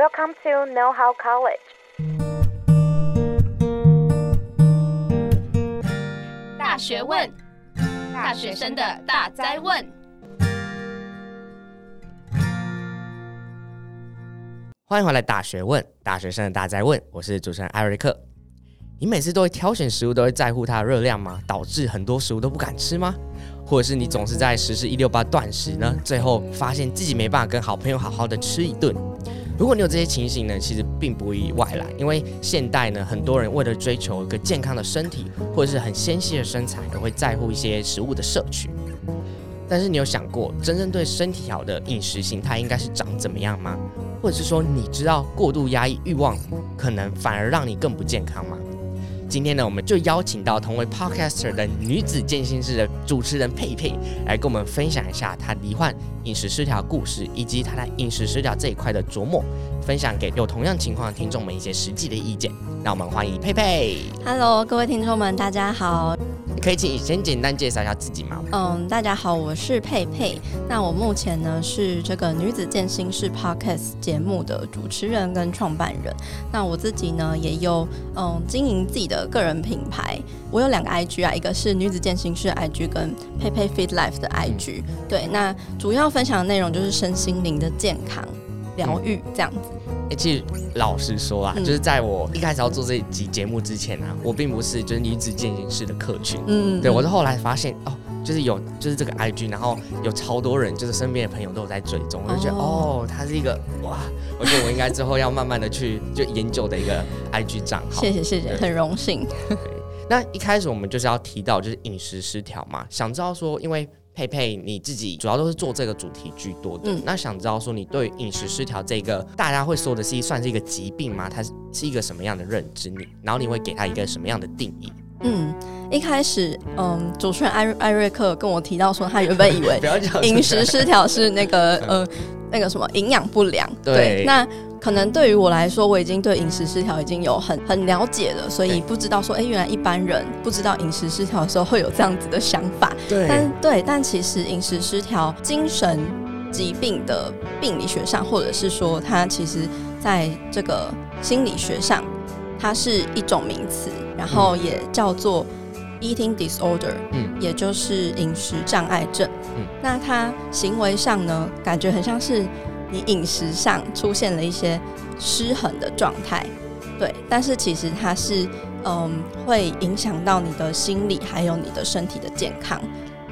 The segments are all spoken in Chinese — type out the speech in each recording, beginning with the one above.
Welcome to Know How College。大学问，大学生的大哉问。欢迎回来，大学问，大学生的大哉问。我是主持人艾瑞克。你每次都会挑选食物，都会在乎它的热量吗？导致很多食物都不敢吃吗？或者是你总是在实施一六八断食呢？最后发现自己没办法跟好朋友好好的吃一顿。如果你有这些情形呢，其实并不意外啦，因为现代呢，很多人为了追求一个健康的身体，或者是很纤细的身材，都会在乎一些食物的摄取。但是你有想过，真正对身体好的饮食形态应该是长怎么样吗？或者是说，你知道过度压抑欲望，可能反而让你更不健康吗？今天呢，我们就邀请到同为 Podcaster 的女子健心室的主持人佩佩，来跟我们分享一下她罹患饮食失调故事，以及她在饮食失调这一块的琢磨，分享给有同样情况的听众们一些实际的意见。那我们欢迎佩佩。Hello，各位听众们，大家好。可以请你先简单介绍一下自己吗？嗯，大家好，我是佩佩。那我目前呢是这个女子健心室 Podcast 节目的主持人跟创办人。那我自己呢也有嗯经营自己的个人品牌。我有两个 IG 啊，一个是女子健心室 IG 跟佩佩 Fit Life 的 IG。嗯、对，那主要分享的内容就是身心灵的健康疗愈这样子。欸、其实老实说啊，嗯、就是在我一开始要做这集节目之前啊，我并不是就是女子健行室的客群，嗯，对，我是后来发现哦，就是有就是这个 IG，然后有超多人，就是身边的朋友都有在追踪，我就觉得哦，他是一个哇，我觉得我应该之后要慢慢的去 就研究的一个 IG 账号。谢谢谢谢，很荣幸。那一开始我们就是要提到就是饮食失调嘛，想知道说因为。佩佩，你自己主要都是做这个主题居多的，嗯、那想知道说你对饮食失调这个大家会说的是算是一个疾病吗？它是是一个什么样的认知？你然后你会给他一个什么样的定义？嗯，一开始，嗯，主持人艾艾瑞克跟我提到说，他原本以为 饮食失调是那个呃那个什么营养不良，对，对那。可能对于我来说，我已经对饮食失调已经有很很了解了，所以不知道说，哎、欸，原来一般人不知道饮食失调的时候会有这样子的想法。对，但对，但其实饮食失调，精神疾病的病理学上，或者是说它其实在这个心理学上，它是一种名词，然后也叫做 eating disorder，嗯，也就是饮食障碍症。嗯，那它行为上呢，感觉很像是。你饮食上出现了一些失衡的状态，对，但是其实它是嗯，会影响到你的心理还有你的身体的健康。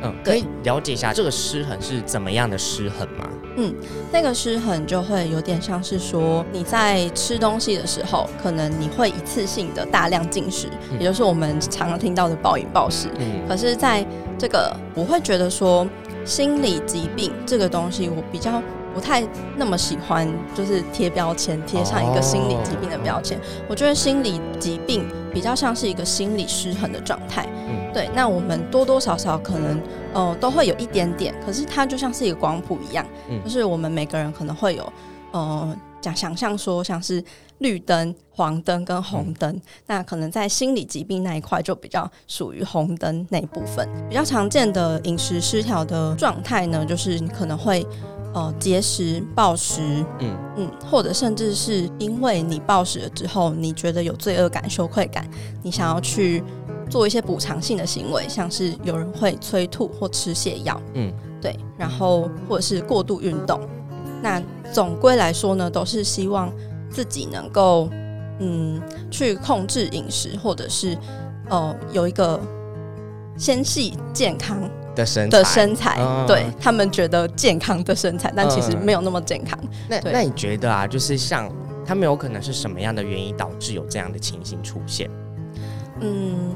嗯，可以了解一下这个失衡是怎么样的失衡吗？嗯，那个失衡就会有点像是说你在吃东西的时候，可能你会一次性的大量进食，嗯、也就是我们常常听到的暴饮暴食。嗯，可是在这个我会觉得说心理疾病这个东西，我比较。不太那么喜欢，就是贴标签，贴上一个心理疾病的标签。Oh. 我觉得心理疾病比较像是一个心理失衡的状态。嗯，对。那我们多多少少可能，呃，都会有一点点。可是它就像是一个光谱一样，嗯，就是我们每个人可能会有，呃，讲想象说像是绿灯、黄灯跟红灯。嗯，那可能在心理疾病那一块就比较属于红灯那一部分。比较常见的饮食失调的状态呢，就是你可能会。呃，节食、暴食，嗯嗯，或者甚至是因为你暴食了之后，你觉得有罪恶感、羞愧感，你想要去做一些补偿性的行为，像是有人会催吐或吃泻药，嗯，对，然后或者是过度运动。那总归来说呢，都是希望自己能够嗯去控制饮食，或者是呃有一个纤细健康。的身的身材，嗯、对他们觉得健康的身材，但其实没有那么健康。嗯、那那你觉得啊，就是像他们有可能是什么样的原因导致有这样的情形出现？嗯，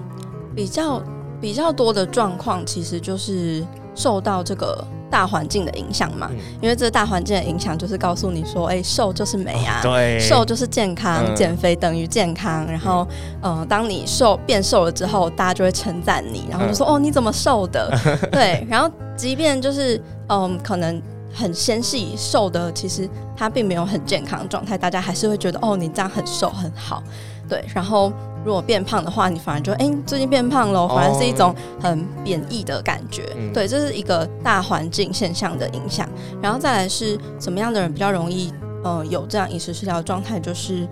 比较比较多的状况，其实就是受到这个。大环境的影响嘛，嗯、因为这个大环境的影响就是告诉你说，哎、欸，瘦就是美啊，哦、对，瘦就是健康，减、嗯、肥等于健康。然后，嗯、呃，当你瘦变瘦了之后，大家就会称赞你，然后就说，嗯、哦，你怎么瘦的？对，然后即便就是，嗯、呃，可能很纤细瘦的，其实他并没有很健康的状态，大家还是会觉得，哦，你这样很瘦很好。对，然后。如果变胖的话，你反而就哎、欸，最近变胖了，反而是一种很贬义的感觉。Oh. 对，这是一个大环境现象的影响。然后再来是什么样的人比较容易呃有这样饮食失调的状态，就是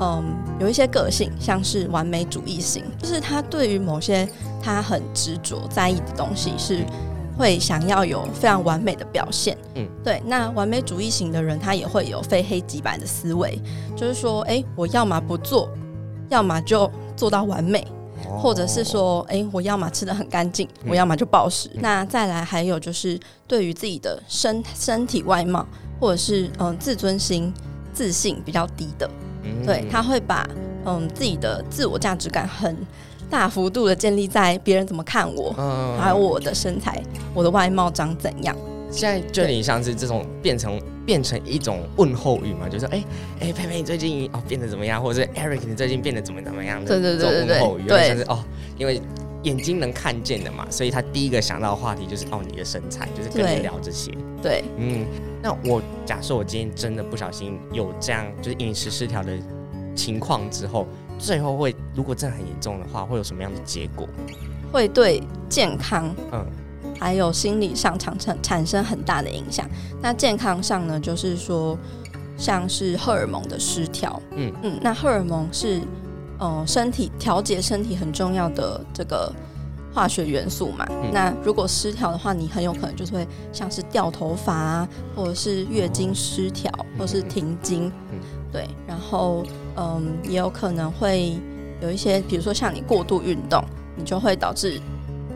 嗯有一些个性，像是完美主义型，就是他对于某些他很执着在意的东西是。会想要有非常完美的表现，嗯，对。那完美主义型的人，他也会有非黑即白的思维，就是说，哎，我要么不做，要么就做到完美，哦、或者是说，哎，我要么吃的很干净，嗯、我要么就暴食。嗯、那再来还有就是，对于自己的身身体外貌，或者是嗯、呃、自尊心、自信比较低的，嗯、对，他会把嗯自己的自我价值感很。大幅度的建立在别人怎么看我，嗯、还有我的身材、我的外貌长怎样。现在就你像是这种变成变成一种问候语嘛，就是哎哎佩佩你最近哦变得怎么样，或者是 Eric 你最近变得怎么怎么样的？对对对问候语，对，像是哦，因为眼睛能看见的嘛，所以他第一个想到的话题就是哦你的身材，就是跟你聊这些。对，对嗯，那我假设我今天真的不小心有这样就是饮食失调的情况之后。最后会，如果真的很严重的话，会有什么样的结果？会对健康，嗯，还有心理上产生产生很大的影响。那健康上呢，就是说，像是荷尔蒙的失调，嗯嗯，那荷尔蒙是，呃，身体调节身体很重要的这个化学元素嘛。嗯、那如果失调的话，你很有可能就是会像是掉头发啊，或者是月经失调，哦、或是停经，嗯，对，然后。嗯，也有可能会有一些，比如说像你过度运动，你就会导致，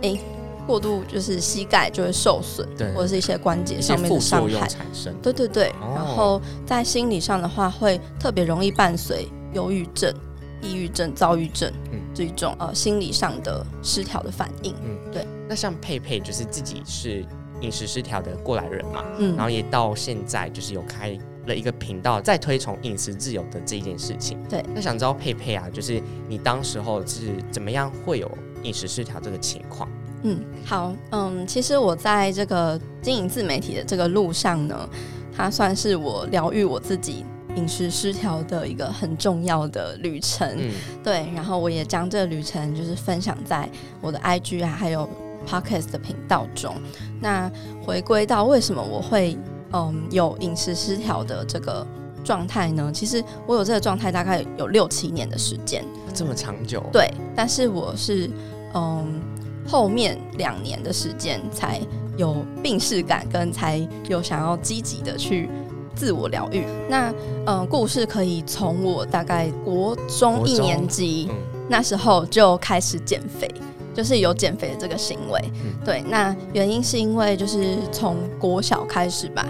哎、欸，过度就是膝盖就会受损，对，或者是一些关节上面的伤害产生。对对对，哦、然后在心理上的话，会特别容易伴随忧郁症、抑郁症、躁郁症这种呃心理上的失调的反应。嗯，对。那像佩佩就是自己是饮食失调的过来人嘛，嗯，然后也到现在就是有开。了一个频道在推崇饮食自由的这一件事情。对，那想知道佩佩啊，就是你当时候是怎么样会有饮食失调这个情况？嗯，好，嗯，其实我在这个经营自媒体的这个路上呢，它算是我疗愈我自己饮食失调的一个很重要的旅程。嗯，对，然后我也将这个旅程就是分享在我的 IG 啊，还有 Podcast 的频道中。那回归到为什么我会。嗯，有饮食失调的这个状态呢？其实我有这个状态大概有六七年的时间，这么长久。对，但是我是嗯后面两年的时间才有病逝感，跟才有想要积极的去自我疗愈。那嗯，故事可以从我大概国中一年级、嗯、那时候就开始减肥。就是有减肥的这个行为，嗯、对，那原因是因为就是从国小开始吧，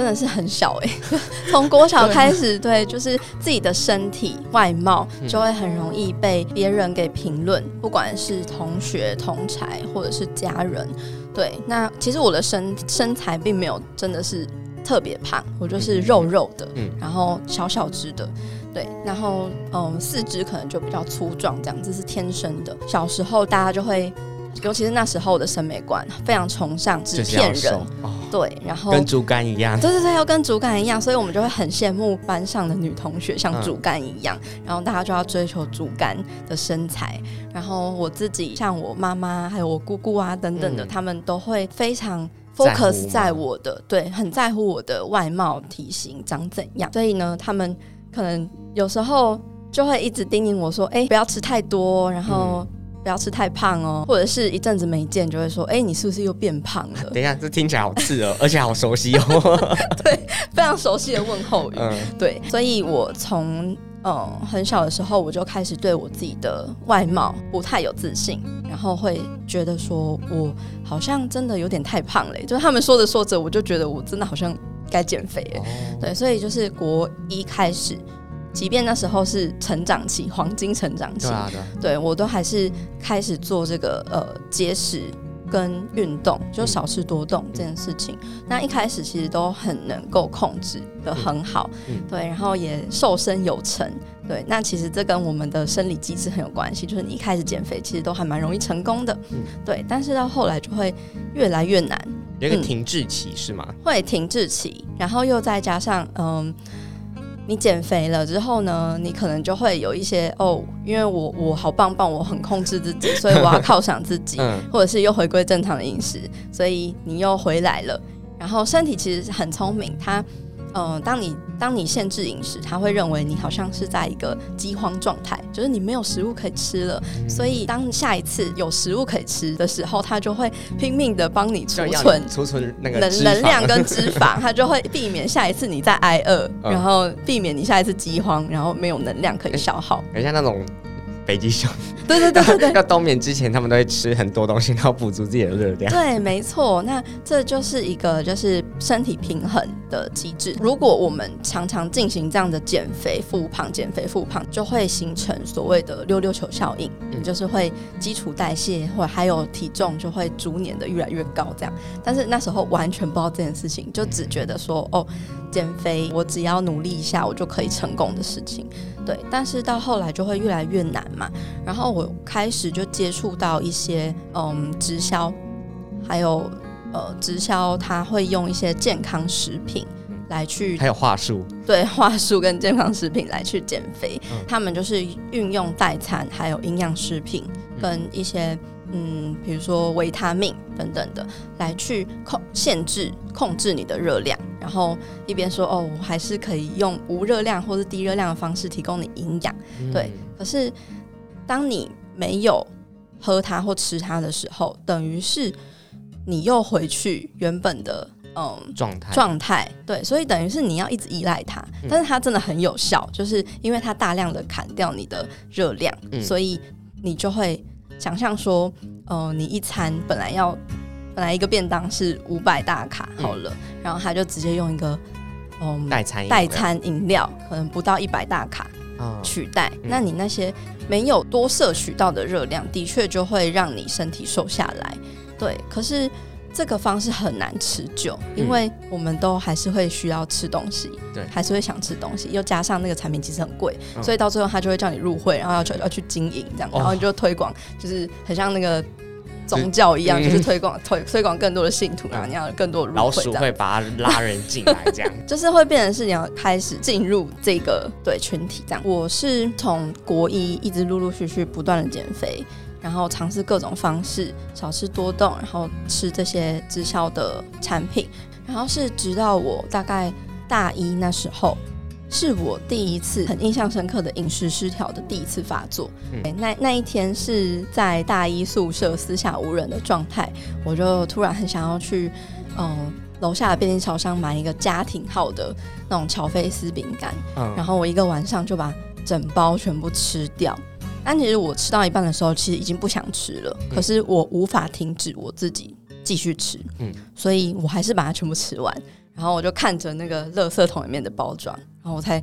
真的是很小哎、欸，从国小开始，对，就是自己的身体外貌就会很容易被别人给评论，不管是同学、同才或者是家人，对，那其实我的身身材并没有真的是特别胖，我就是肉肉的，嗯，然后小小只的。对，然后嗯，四肢可能就比较粗壮，这样子是天生的。小时候大家就会，尤其是那时候的审美观非常崇尚纸片人，哦、对，然后跟竹竿一样，对对对，要跟竹竿一样，所以我们就会很羡慕班上的女同学像竹竿一样，嗯、然后大家就要追求竹竿的身材。然后我自己像我妈妈还有我姑姑啊等等的，嗯、他们都会非常 focus 在我的，对，很在乎我的外貌体型长怎样，所以呢，他们。可能有时候就会一直叮咛我说：“哎、欸，不要吃太多，然后不要吃太胖哦。”或者是一阵子没见，就会说：“哎、欸，你是不是又变胖了？” 等一下，这听起来好刺耳，而且好熟悉哦。对，非常熟悉的问候语。嗯，对，所以我从嗯很小的时候我就开始对我自己的外貌不太有自信，然后会觉得说我好像真的有点太胖了。就是他们说着说着，我就觉得我真的好像。该减肥对，所以就是国一开始，即便那时候是成长期，黄金成长期，对，啊、对，对我都还是开始做这个呃节食跟运动，就少吃多动这件事情。嗯、那一开始其实都很能够控制的很好，嗯、对，然后也瘦身有成，对。那其实这跟我们的生理机制很有关系，就是你一开始减肥其实都还蛮容易成功的，嗯、对。但是到后来就会越来越难。有一个停滞期、嗯、是吗？会停滞期，然后又再加上，嗯，你减肥了之后呢，你可能就会有一些哦，因为我我好棒棒，我很控制自己，所以我要 犒赏自己，嗯、或者是又回归正常的饮食，所以你又回来了。然后身体其实很聪明，它嗯、呃，当你当你限制饮食，他会认为你好像是在一个饥荒状态，就是你没有食物可以吃了。嗯、所以当下一次有食物可以吃的时候，他就会拼命的帮你储存储存那个能能量跟 脂肪，他就会避免下一次你再挨饿，嗯、然后避免你下一次饥荒，然后没有能量可以消耗。很像那种。北极熊，对对对对对，要冬眠之前，他们都会吃很多东西，然后补足自己的热量。对，没错。那这就是一个就是身体平衡的机制。如果我们常常进行这样的减肥复胖、减肥复胖，就会形成所谓的溜溜球效应，嗯，就是会基础代谢或还有体重就会逐年的越来越高。这样，但是那时候完全不知道这件事情，就只觉得说哦，减肥我只要努力一下，我就可以成功的事情。对，但是到后来就会越来越难嘛。然后我开始就接触到一些嗯直销，还有呃直销，他会用一些健康食品来去，还有话术，对，话术跟健康食品来去减肥。嗯、他们就是运用代餐，还有营养食品跟一些。嗯，比如说维他命等等的，来去控限制控制你的热量，然后一边说哦，我还是可以用无热量或是低热量的方式提供你营养，嗯、对。可是当你没有喝它或吃它的时候，等于是你又回去原本的嗯状态状态，对。所以等于是你要一直依赖它，但是它真的很有效，就是因为它大量的砍掉你的热量，嗯、所以你就会。想象说，呃，你一餐本来要，本来一个便当是五百大卡好了，嗯、然后他就直接用一个，嗯，代餐代餐饮料，可能不到一百大卡取代，哦、那你那些没有多摄取到的热量，的确就会让你身体瘦下来，对，可是。这个方式很难持久，因为我们都还是会需要吃东西，对、嗯，还是会想吃东西，又加上那个产品其实很贵，嗯、所以到最后他就会叫你入会，然后要求要去经营这样，然后你就推广，就是很像那个宗教一样，就，是推广推推广更多的信徒，然后你要更多的，老鼠会把它拉人进来，这样 就是会变成是你要开始进入这个对群体这样。我是从国一一直陆陆续续不断的减肥。然后尝试各种方式，少吃多动，然后吃这些直销的产品。然后是直到我大概大一那时候，是我第一次很印象深刻的饮食失调的第一次发作。嗯、那那一天是在大一宿舍私下无人的状态，我就突然很想要去嗯楼下的便利超商买一个家庭号的那种乔菲斯饼干，嗯、然后我一个晚上就把整包全部吃掉。但其实我吃到一半的时候，其实已经不想吃了。嗯、可是我无法停止我自己继续吃，嗯，所以我还是把它全部吃完。然后我就看着那个垃圾桶里面的包装，然后我才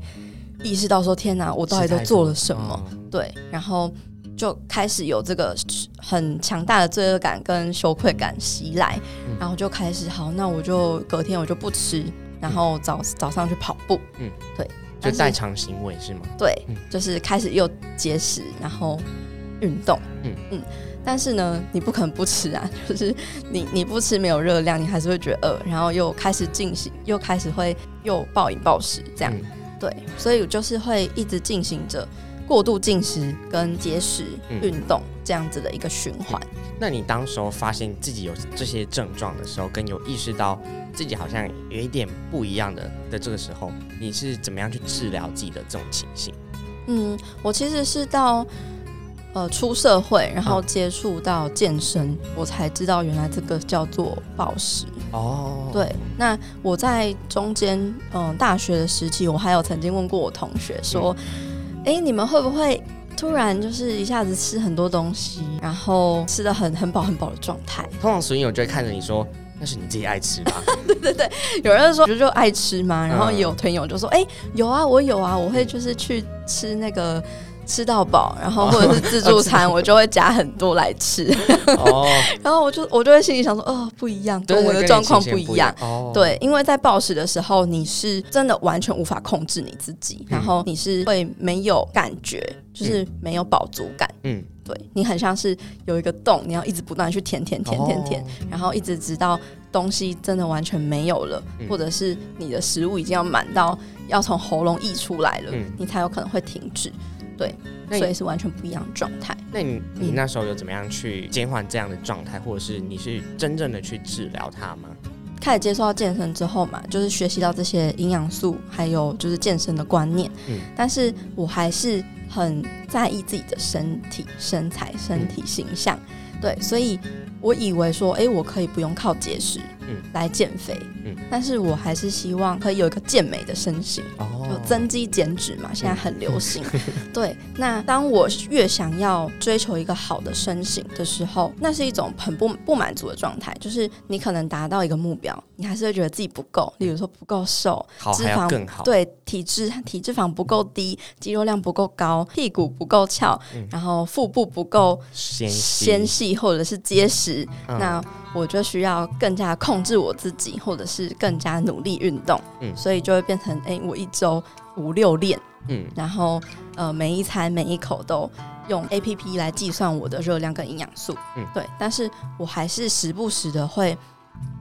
意识到说：天哪，我到底都做了什么？嗯、对，然后就开始有这个很强大的罪恶感跟羞愧感袭来，嗯、然后就开始好，那我就隔天我就不吃，然后早早上去跑步，嗯，对。就代偿行为是吗？对，嗯、就是开始又节食，然后运动，嗯嗯。但是呢，你不可能不吃啊，就是你你不吃没有热量，你还是会觉得饿，然后又开始进行，又开始会又暴饮暴食这样。嗯、对，所以就是会一直进行着过度进食跟节食、运动这样子的一个循环。嗯、那你当时候发现自己有这些症状的时候，跟有意识到。自己好像有一点不一样的的这个时候，你是怎么样去治疗自己的这种情形？嗯，我其实是到呃出社会，然后接触到健身，嗯、我才知道原来这个叫做暴食。哦，对。那我在中间，嗯、呃，大学的时期，我还有曾经问过我同学说：“哎、嗯，你们会不会突然就是一下子吃很多东西，然后吃的很很饱很饱的状态？”通常损友就会看着你说。那是你自己爱吃吧？对对对，有人说就就爱吃嘛，然后有朋友就说，哎、嗯欸，有啊，我有啊，我会就是去吃那个吃到饱，然后或者是自助餐，我就会夹很多来吃。哦，然后我就我就会心里想说，哦，不一样，跟我的状况不一样。哦，对，因为在暴食的时候，你是真的完全无法控制你自己，嗯、然后你是会没有感觉，就是没有饱足感。嗯。对，你很像是有一个洞，你要一直不断去填填填填填，然后一直直到东西真的完全没有了，嗯、或者是你的食物已经要满到要从喉咙溢出来了，嗯、你才有可能会停止。对，所以是完全不一样的状态。那你你那时候有怎么样去减缓这样的状态，或者是你是真正的去治疗它吗？开始接触到健身之后嘛，就是学习到这些营养素，还有就是健身的观念。嗯，但是我还是很在意自己的身体、身材、身体形象。嗯、对，所以我以为说，哎、欸，我可以不用靠节食。来减肥，嗯，但是我还是希望可以有一个健美的身形，哦，就增肌减脂嘛，现在很流行。嗯、对，那当我越想要追求一个好的身形的时候，那是一种很不不满足的状态，就是你可能达到一个目标，你还是会觉得自己不够，例如说不够瘦，脂肪更好，对，体脂体脂肪不够低，肌肉量不够高，屁股不够翘，嗯、然后腹部不够纤纤细或者是结实，嗯、那。我就需要更加控制我自己，或者是更加努力运动，嗯，所以就会变成，哎、欸，我一周五六练，嗯，然后呃，每一餐每一口都用 APP 来计算我的热量跟营养素，嗯，对，但是我还是时不时的会，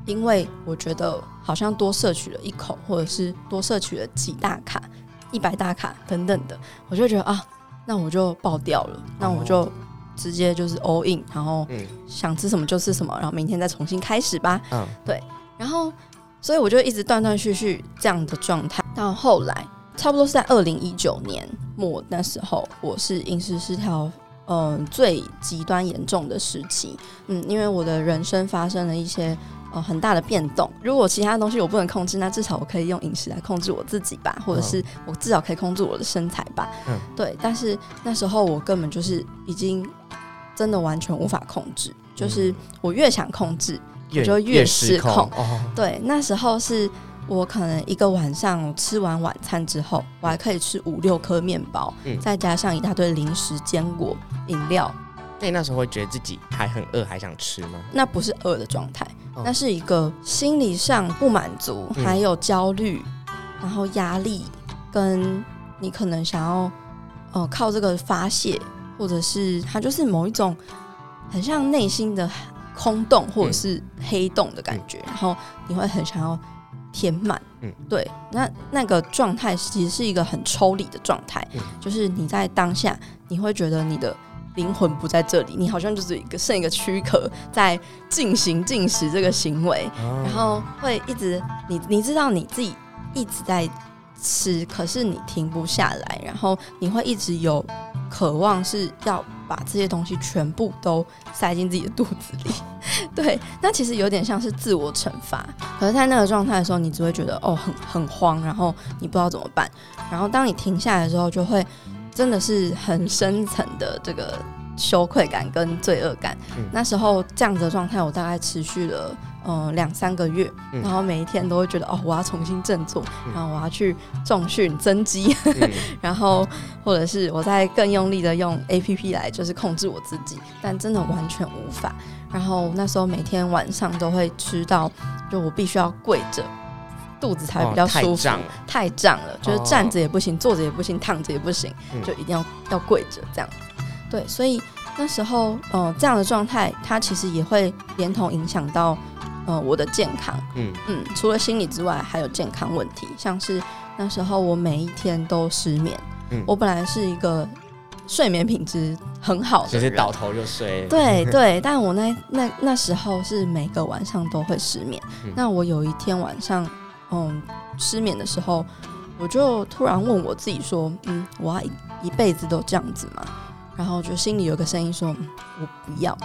因为我觉得好像多摄取了一口，或者是多摄取了几大卡、一百大卡等等的，我就觉得啊，那我就爆掉了，那我就。直接就是 all in，然后想吃什么就吃什么，然后明天再重新开始吧。嗯，对，然后所以我就一直断断续续这样的状态，到后来差不多是在二零一九年末那时候，我是饮食失调，嗯，最极端严重的时期。嗯，因为我的人生发生了一些。呃，很大的变动。如果其他东西我不能控制，那至少我可以用饮食来控制我自己吧，或者是我至少可以控制我的身材吧。嗯，对。但是那时候我根本就是已经真的完全无法控制，就是我越想控制，我就越失控。对，那时候是我可能一个晚上吃完晚餐之后，我还可以吃五六颗面包，再加上一大堆零食、坚果、饮料。那你那时候会觉得自己还很饿，还想吃吗？那不是饿的状态。那是一个心理上不满足，还有焦虑，然后压力，跟你可能想要，呃，靠这个发泄，或者是它就是某一种很像内心的空洞或者是黑洞的感觉，然后你会很想要填满。嗯，对，那那个状态其实是一个很抽离的状态，就是你在当下你会觉得你的。灵魂不在这里，你好像就是一个剩一个躯壳在进行进食这个行为，然后会一直你你知道你自己一直在吃，可是你停不下来，然后你会一直有渴望是要把这些东西全部都塞进自己的肚子里，对，那其实有点像是自我惩罚。可是，在那个状态的时候，你只会觉得哦很很慌，然后你不知道怎么办，然后当你停下来的时候，就会。真的是很深层的这个羞愧感跟罪恶感。嗯、那时候这样子的状态，我大概持续了呃两三个月，嗯、然后每一天都会觉得哦，我要重新振作，嗯、然后我要去重训增肌，嗯、然后或者是我在更用力的用 APP 来就是控制我自己，但真的完全无法。然后那时候每天晚上都会吃到，就我必须要跪着。肚子才会比较舒服，哦、太胀了，了，就是站着也不行，哦、坐着也不行，躺着也不行，嗯、就一定要要跪着这样。对，所以那时候，嗯、呃，这样的状态，它其实也会连同影响到，呃，我的健康。嗯嗯，除了心理之外，还有健康问题，像是那时候我每一天都失眠。嗯，我本来是一个睡眠品质很好的，就是倒头就睡。对对，但我那那那时候是每个晚上都会失眠。嗯、那我有一天晚上。嗯，失眠的时候，我就突然问我自己说：“嗯，我要一一辈子都这样子吗？”然后就心里有个声音说：“嗯，我不要。”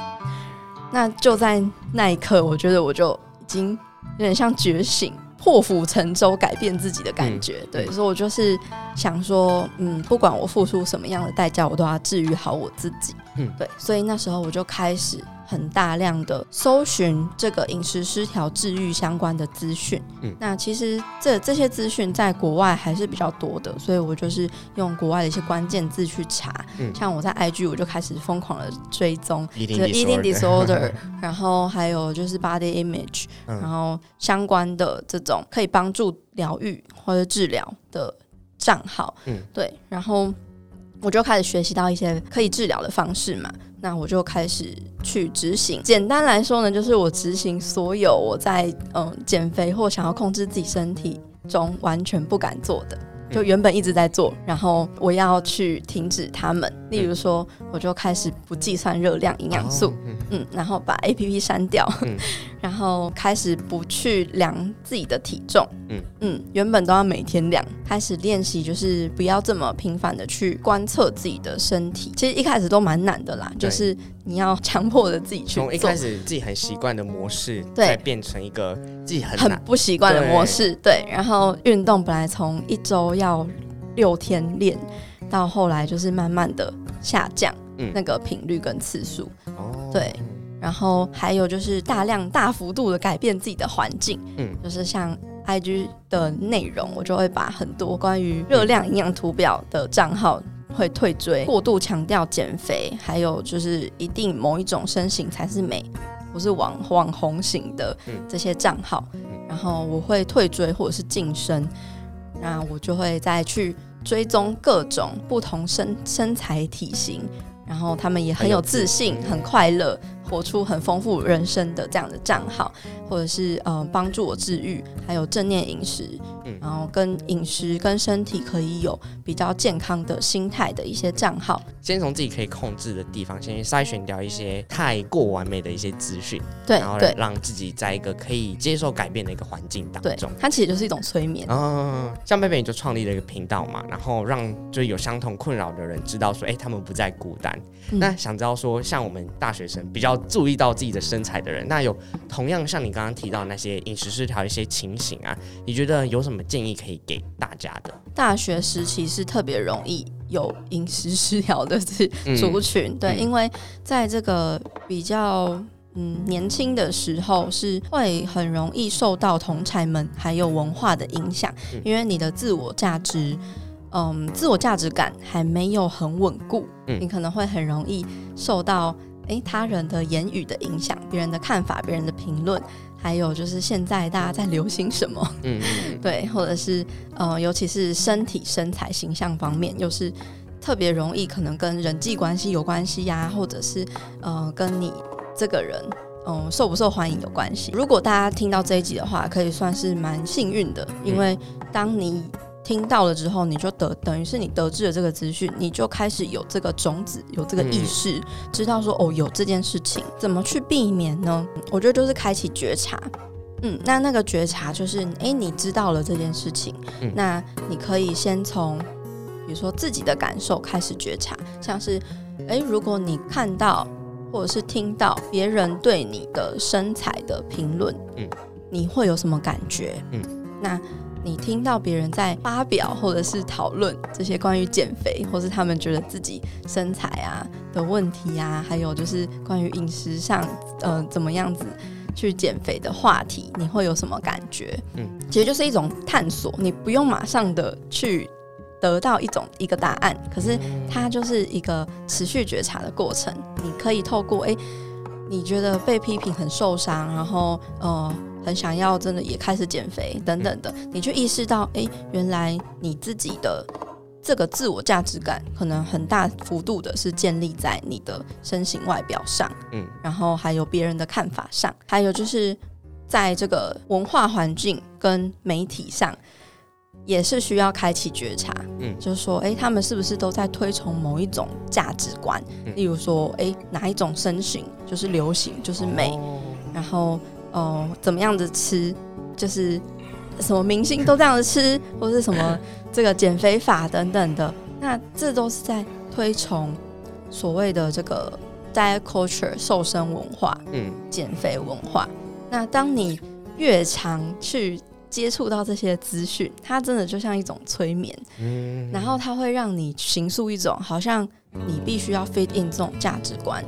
那就在那一刻，我觉得我就已经有点像觉醒。破釜沉舟，改变自己的感觉，嗯、对，所以我就是想说，嗯，不管我付出什么样的代价，我都要治愈好我自己，嗯，对，所以那时候我就开始很大量的搜寻这个饮食失调治愈相关的资讯，嗯，那其实这这些资讯在国外还是比较多的，所以我就是用国外的一些关键字去查，嗯，像我在 IG 我就开始疯狂的追踪 eating disorder，然后还有就是 body image，嗯、然后相关的这种。可以帮助疗愈或者治疗的账号，嗯，对，然后我就开始学习到一些可以治疗的方式嘛，那我就开始去执行。简单来说呢，就是我执行所有我在嗯减肥或想要控制自己身体中完全不敢做的，就原本一直在做，然后我要去停止他们。例如说，我就开始不计算热量、营养素。哦嗯嗯，然后把 APP 删掉，嗯，然后开始不去量自己的体重，嗯嗯，原本都要每天量，开始练习就是不要这么频繁的去观测自己的身体。其实一开始都蛮难的啦，就是你要强迫着自己去做。从一开始自己很习惯的模式，对，再变成一个自己很很不习惯的模式，对。然后运动本来从一周要六天练，到后来就是慢慢的下降。那个频率跟次数，哦，对，然后还有就是大量大幅度的改变自己的环境，嗯，就是像 IG 的内容，我就会把很多关于热量营养图表的账号会退追，过度强调减肥，还有就是一定某一种身形才是美，不是网网红型的这些账号，然后我会退追或者是晋升，那我就会再去追踪各种不同身身材体型。然后他们也很有自信，很快乐。活出很丰富人生的这样的账号，或者是呃帮助我治愈，还有正念饮食，嗯，然后跟饮食跟身体可以有比较健康的心态的一些账号。先从自己可以控制的地方，先去筛选掉一些太过完美的一些资讯，对，然后让自己在一个可以接受改变的一个环境当中。它其实就是一种催眠。嗯，像贝贝你就创立了一个频道嘛，然后让就有相同困扰的人知道说，哎，他们不再孤单。嗯、那想知道说，像我们大学生比较。注意到自己的身材的人，那有同样像你刚刚提到那些饮食失调一些情形啊，你觉得有什么建议可以给大家的？大学时期是特别容易有饮食失调的族群，嗯、对，因为在这个比较嗯年轻的时候，是会很容易受到同才们还有文化的影响，嗯、因为你的自我价值，嗯，自我价值感还没有很稳固，嗯、你可能会很容易受到。诶，他人的言语的影响，别人的看法，别人的评论，还有就是现在大家在流行什么，嗯，对，或者是呃，尤其是身体、身材、形象方面，又是特别容易可能跟人际关系有关系呀、啊，或者是呃，跟你这个人嗯、呃、受不受欢迎有关系。如果大家听到这一集的话，可以算是蛮幸运的，因为当你。听到了之后，你就得等于是你得知了这个资讯，你就开始有这个种子，有这个意识，嗯、知道说哦，有这件事情，怎么去避免呢？我觉得就是开启觉察。嗯，那那个觉察就是，哎，你知道了这件事情，嗯、那你可以先从比如说自己的感受开始觉察，像是，哎，如果你看到或者是听到别人对你的身材的评论，嗯，你会有什么感觉？嗯，那。你听到别人在发表或者是讨论这些关于减肥，或是他们觉得自己身材啊的问题啊，还有就是关于饮食上，呃，怎么样子去减肥的话题，你会有什么感觉？嗯，其实就是一种探索，你不用马上的去得到一种一个答案，可是它就是一个持续觉察的过程。你可以透过，诶，你觉得被批评很受伤，然后呃。很想要真的也开始减肥等等的，你就意识到，哎，原来你自己的这个自我价值感可能很大幅度的是建立在你的身形外表上，嗯，然后还有别人的看法上，还有就是在这个文化环境跟媒体上，也是需要开启觉察，嗯，就是说，哎，他们是不是都在推崇某一种价值观？例如说，哎，哪一种身形就是流行，就是美，然后。哦，怎么样子吃，就是什么明星都这样子吃，或是什么 这个减肥法等等的，那这都是在推崇所谓的这个 diet culture 瘦身文化，嗯，减肥文化。那当你越常去接触到这些资讯，它真的就像一种催眠，嗯，然后它会让你形塑一种好像你必须要 fit in 这种价值观，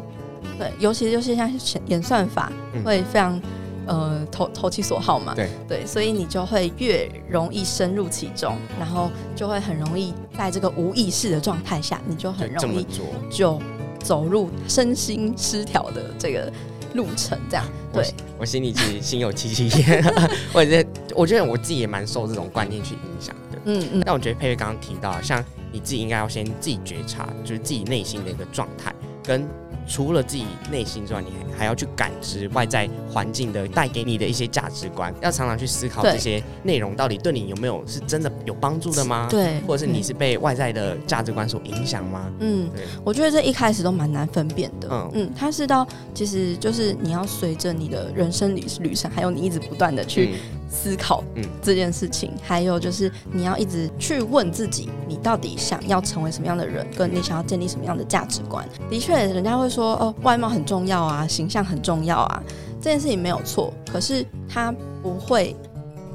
对，尤其就是像演算法会非常。呃，投投其所好嘛，对对，所以你就会越容易深入其中，然后就会很容易在这个无意识的状态下，你就很容易就走入身心失调的这个路程。这样，对我，我心里其实心有戚戚焉。我觉得，我觉得我自己也蛮受这种观念去影响的。嗯嗯。但我觉得佩佩刚刚提到，像你自己应该要先自己觉察，就是自己内心的一个状态跟。除了自己内心之外，你还要去感知外在环境的带给你的一些价值观，要常常去思考这些内容到底对你有没有是真的有帮助的吗？对，或者是你是被外在的价值观所影响吗？嗯，对，我觉得这一开始都蛮难分辨的。嗯嗯，它是到其实就是你要随着你的人生旅旅程，还有你一直不断的去思考嗯这件事情，嗯，还有就是你要一直去问自己，你到底想要成为什么样的人，跟你想要建立什么样的价值观。的确，人家会说哦，外貌很重要啊，形象很重要啊，这件事情没有错。可是它不会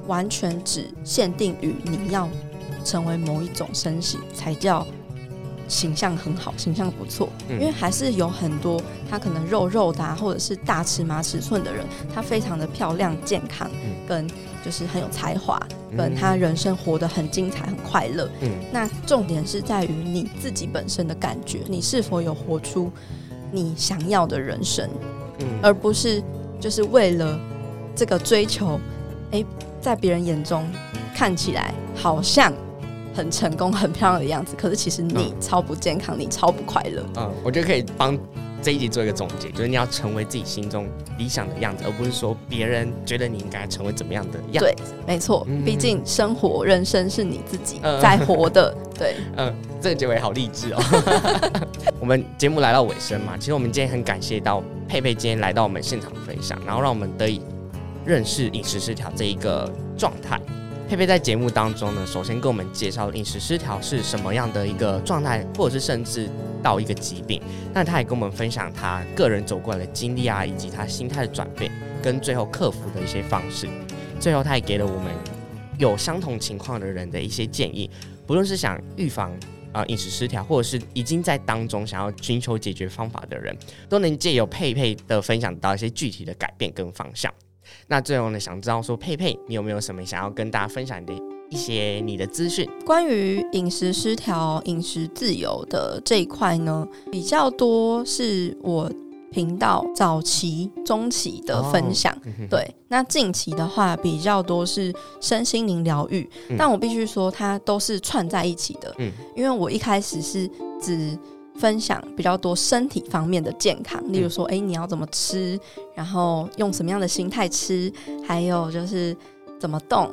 完全只限定于你要成为某一种身形才叫形象很好，形象不错。因为还是有很多他可能肉肉的，啊，或者是大尺码尺寸的人，他非常的漂亮、健康，跟就是很有才华，跟他人生活得很精彩、很快乐。那重点是在于你自己本身的感觉，你是否有活出。你想要的人生，嗯，而不是就是为了这个追求，哎，在别人眼中看起来好像很成功、很漂亮的样子，可是其实你超不健康，嗯、你超不快乐。嗯，我觉得可以帮这一集做一个总结，就是你要成为自己心中理想的样子，而不是说别人觉得你应该成为怎么样的样子。对，没错，毕竟生活、人生是你自己在活 的。嗯、对，嗯，这个结尾好励志哦。我们节目来到尾声嘛，其实我们今天很感谢到佩佩今天来到我们现场分享，然后让我们得以认识饮食失调这一个状态。佩佩在节目当中呢，首先跟我们介绍饮食失调是什么样的一个状态，或者是甚至到一个疾病。那他也跟我们分享他个人走过来的经历啊，以及他心态的转变，跟最后克服的一些方式。最后，他也给了我们有相同情况的人的一些建议，不论是想预防。啊，饮食失调，或者是已经在当中想要寻求解决方法的人，都能借由佩佩的分享到一些具体的改变跟方向。那最后呢，想知道说佩佩，你有没有什么想要跟大家分享的一些你的资讯？关于饮食失调、饮食自由的这一块呢，比较多是我。频道早期、中期的分享，哦、对，那近期的话比较多是身心灵疗愈，嗯、但我必须说它都是串在一起的，嗯，因为我一开始是只分享比较多身体方面的健康，例如说，哎、嗯，你要怎么吃，然后用什么样的心态吃，还有就是怎么动，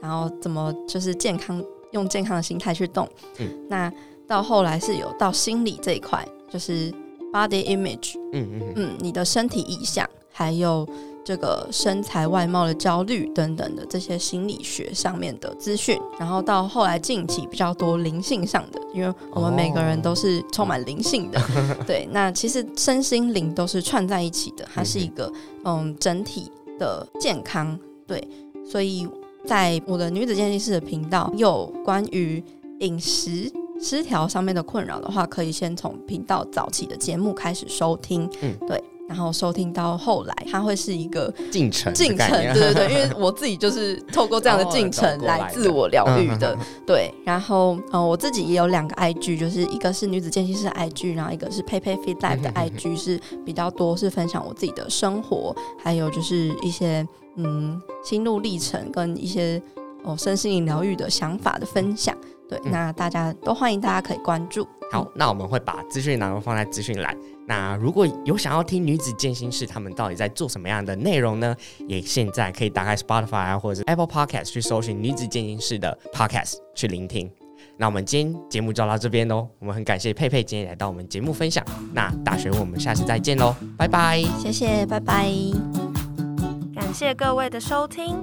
然后怎么就是健康用健康的心态去动，嗯，那到后来是有到心理这一块，就是。Body image，嗯嗯。嗯，你的身体意向，还有这个身材外貌的焦虑等等的这些心理学上面的资讯，然后到后来近期比较多灵性上的，因为我们每个人都是充满灵性的，哦、对，那其实身心灵都是串在一起的，它是一个嗯整体的健康，对，所以在我的女子健心室的频道有关于饮食。失调上面的困扰的话，可以先从频道早期的节目开始收听，嗯，对，然后收听到后来，它会是一个进程，进程，对对对，因为我自己就是透过这样的进程来自我疗愈的，对，然后呃，我自己也有两个 IG，就是一个是女子健心室 IG，然后一个是佩佩 Fit Life 的 IG，是比较多是分享我自己的生活，还有就是一些嗯心路历程跟一些哦身心灵疗愈的想法的分享。对，那大家都欢迎，大家可以关注。好，那我们会把资讯内容放在资讯栏。那如果有想要听女子健心室他们到底在做什么样的内容呢？也现在可以打开 Spotify，或者是 Apple Podcast 去搜寻女子健心室的 Podcast 去聆听。那我们今天节目就到这边喽。我们很感谢佩佩今天来到我们节目分享。那大学，我们下次再见喽，拜拜。谢谢，拜拜。感谢各位的收听。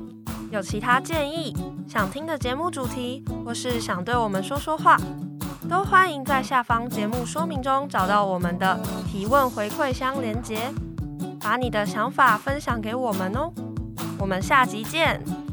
有其他建议、想听的节目主题，或是想对我们说说话，都欢迎在下方节目说明中找到我们的提问回馈箱连接，把你的想法分享给我们哦。我们下集见。